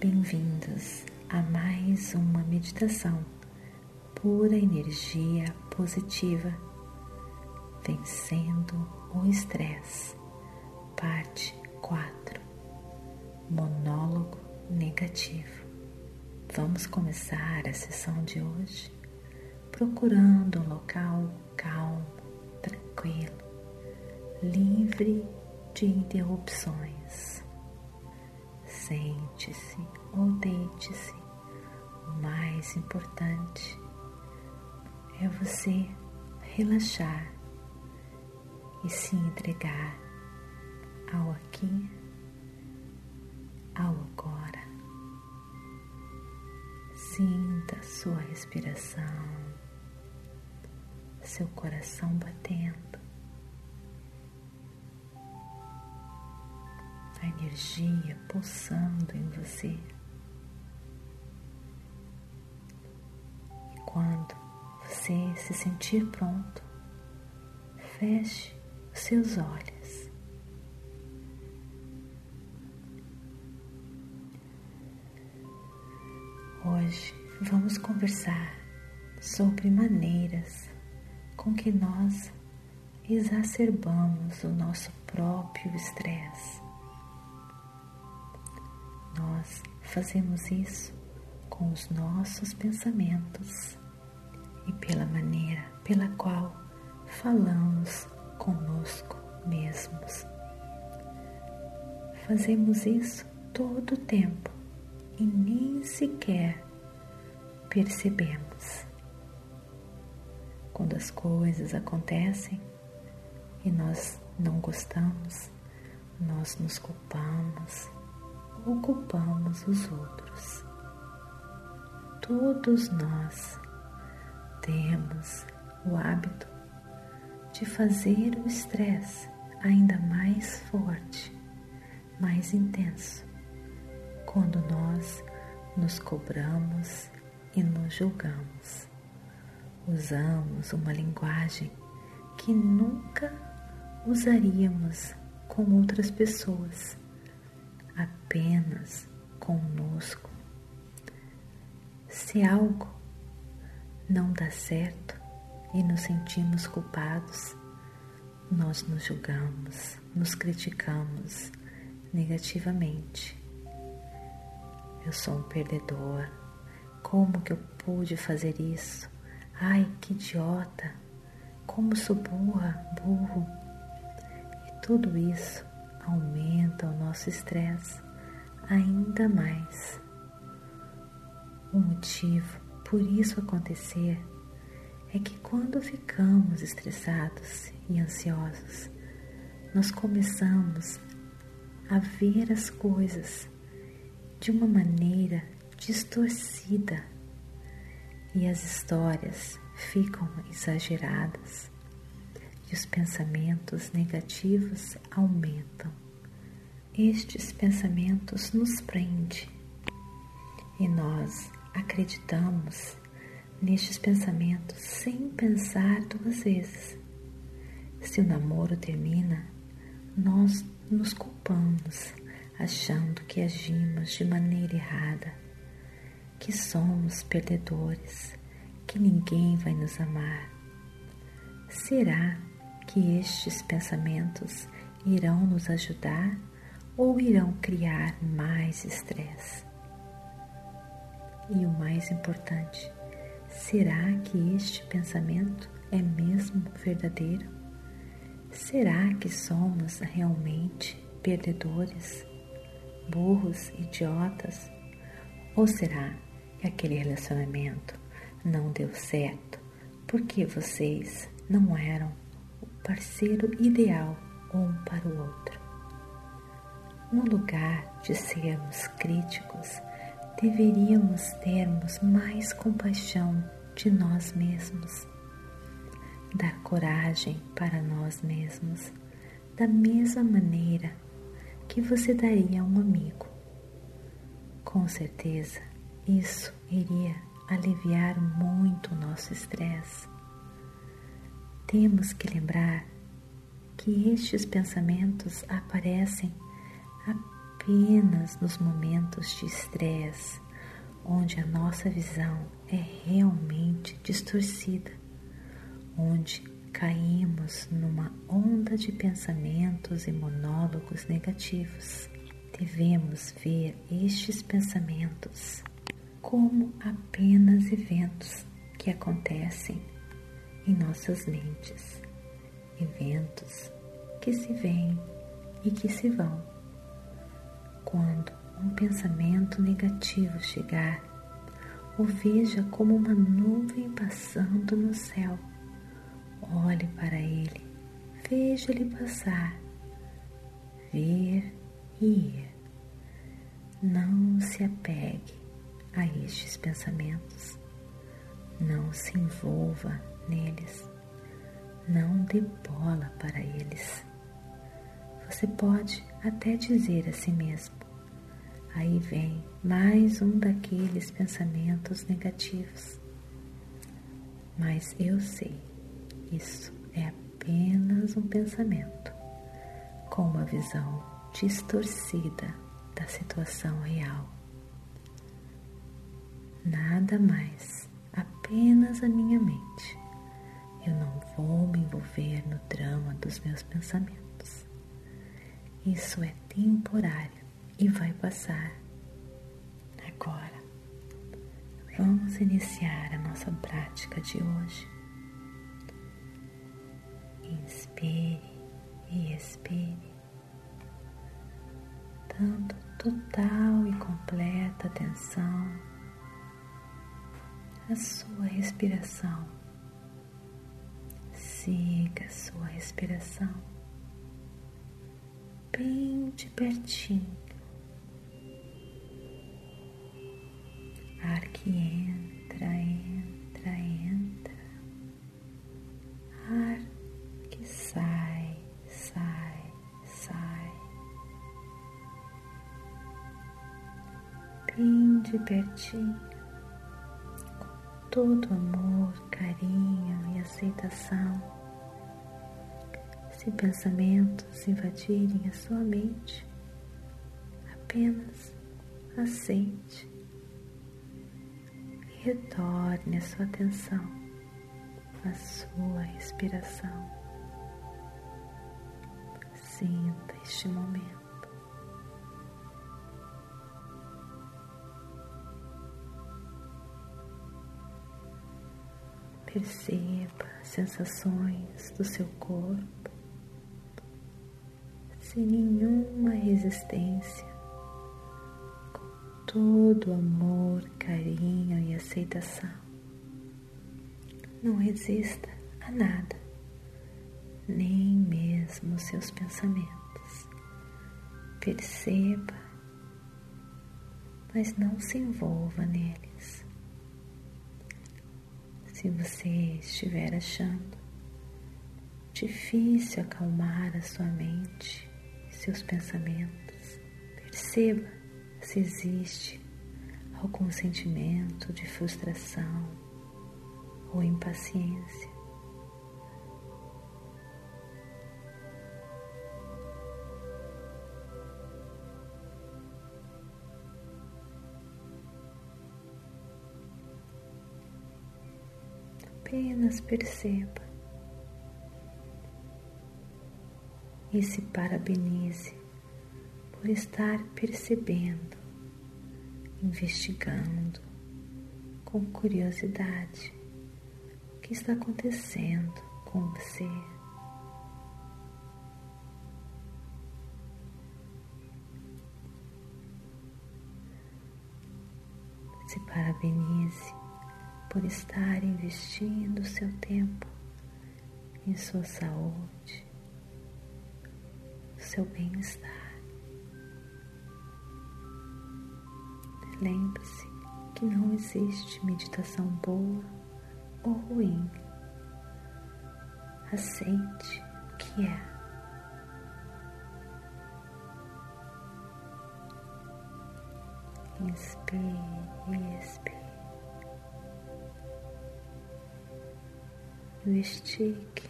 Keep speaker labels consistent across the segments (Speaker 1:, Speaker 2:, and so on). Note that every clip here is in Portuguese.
Speaker 1: Bem-vindos a mais uma meditação pura energia positiva, vencendo o estresse. Parte 4 Monólogo negativo. Vamos começar a sessão de hoje procurando um local calmo, tranquilo, livre de interrupções. Sente-se ou deite-se. O mais importante é você relaxar e se entregar ao aqui, ao agora. Sinta sua respiração, seu coração batendo. A energia pulsando em você. E quando você se sentir pronto, feche os seus olhos. Hoje vamos conversar sobre maneiras com que nós exacerbamos o nosso próprio estresse. Nós fazemos isso com os nossos pensamentos e pela maneira pela qual falamos conosco mesmos. Fazemos isso todo o tempo e nem sequer percebemos. Quando as coisas acontecem e nós não gostamos, nós nos culpamos ou culpamos os outros. Todos nós temos o hábito de fazer o estresse ainda mais forte, mais intenso, quando nós nos cobramos e nos julgamos. Usamos uma linguagem que nunca usaríamos com outras pessoas apenas conosco. Se algo não dá certo e nos sentimos culpados, nós nos julgamos, nos criticamos negativamente. Eu sou um perdedor. Como que eu pude fazer isso? Ai, que idiota! Como sou burra, burro! E tudo isso aumenta o nosso estresse ainda mais. O motivo por isso acontecer é que quando ficamos estressados e ansiosos, nós começamos a ver as coisas de uma maneira distorcida e as histórias ficam exageradas e os pensamentos negativos aumentam. Estes pensamentos nos prendem e nós acreditamos nestes pensamentos sem pensar duas vezes. Se o namoro termina, nós nos culpamos, achando que agimos de maneira errada, que somos perdedores, que ninguém vai nos amar. Será que estes pensamentos irão nos ajudar ou irão criar mais estresse? E o mais importante, será que este pensamento é mesmo verdadeiro? Será que somos realmente perdedores, burros, idiotas? Ou será que aquele relacionamento não deu certo porque vocês não eram parceiro ideal um para o outro. No lugar de sermos críticos, deveríamos termos mais compaixão de nós mesmos, dar coragem para nós mesmos, da mesma maneira que você daria a um amigo. Com certeza, isso iria aliviar muito o nosso estresse temos que lembrar que estes pensamentos aparecem apenas nos momentos de estresse, onde a nossa visão é realmente distorcida, onde caímos numa onda de pensamentos e monólogos negativos. Devemos ver estes pensamentos como apenas eventos que acontecem em nossas mentes, eventos que se vêm e que se vão. Quando um pensamento negativo chegar, o veja como uma nuvem passando no céu. Olhe para ele, veja-lhe passar, ver e ir. Não se apegue a estes pensamentos, não se envolva neles, não dê bola para eles. Você pode até dizer a si mesmo: aí vem mais um daqueles pensamentos negativos. Mas eu sei, isso é apenas um pensamento, com uma visão distorcida da situação real. Nada mais, apenas a minha mente. Eu não vou me envolver no drama dos meus pensamentos. Isso é temporário e vai passar. Agora, vamos iniciar a nossa prática de hoje. Inspire e expire, dando total e completa atenção à sua respiração. Siga sua respiração bem de pertinho. Ar que entra, entra, entra. Ar que sai, sai, sai. Bem de pertinho, com todo amor, carinho e aceitação se pensamentos invadirem a sua mente, apenas aceite e retorne a sua atenção à sua respiração. Sinta este momento. Perceba as sensações do seu corpo sem nenhuma resistência, com todo amor, carinho e aceitação. Não resista a nada, nem mesmo seus pensamentos. Perceba, mas não se envolva neles. Se você estiver achando difícil acalmar a sua mente, seus pensamentos. Perceba se existe algum sentimento de frustração ou impaciência. Apenas perceba e se parabenize por estar percebendo, investigando com curiosidade o que está acontecendo com você. Se parabenize por estar investindo seu tempo em sua saúde, seu bem-estar. Lembre-se que não existe meditação boa ou ruim. Aceite o que é. Inspire e expire. Estique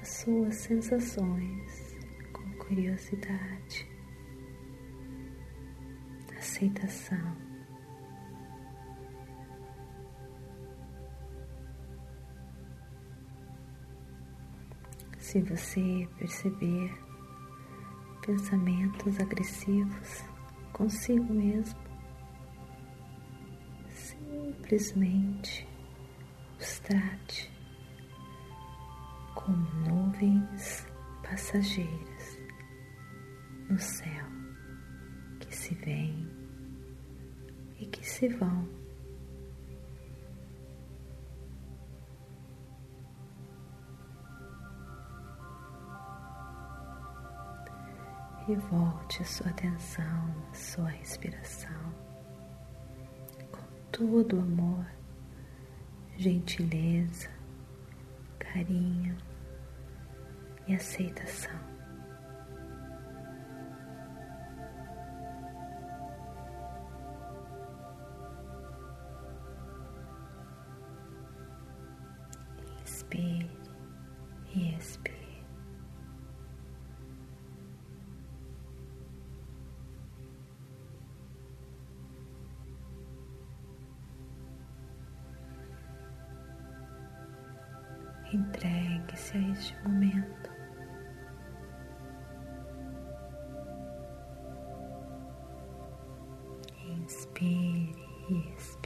Speaker 1: as suas sensações curiosidade. aceitação. Se você perceber pensamentos agressivos consigo mesmo, simplesmente os trate como nuvens passageiras no céu que se vêm e que se vão. E volte a sua atenção à sua respiração com todo amor, gentileza, carinho e aceitação. Inspire e expire. Entregue-se a este momento. Inspire e expire.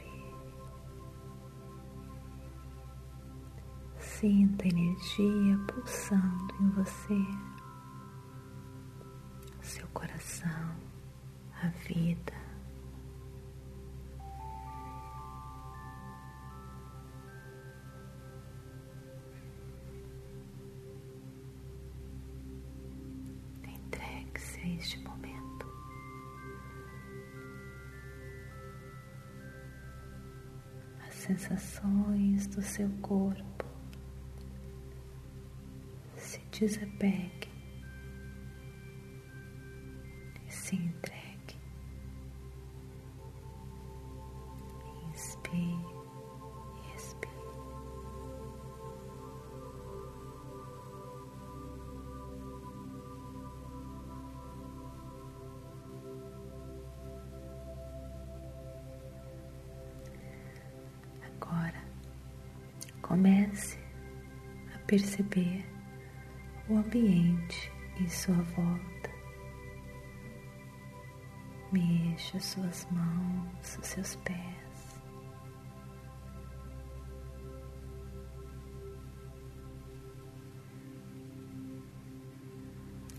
Speaker 1: Sinta a energia pulsando em você, seu coração, a vida. Entregue-se a este momento. As sensações do seu corpo desapegue e se entregue. Inspire expire. Agora comece a perceber o ambiente em sua volta. Mexa suas mãos, os seus pés.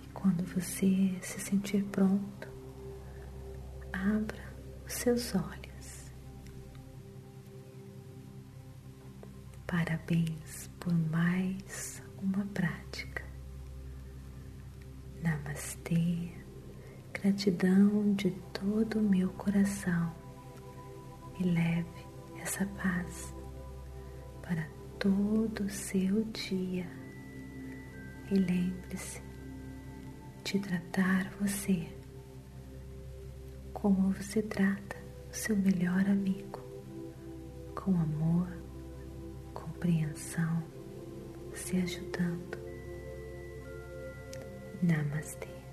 Speaker 1: E quando você se sentir pronto, abra os seus olhos. Parabéns por mais uma prática. Gratidão de todo o meu coração e leve essa paz para todo o seu dia. E lembre-se de tratar você como você trata o seu melhor amigo, com amor, compreensão, se ajudando. Namastê.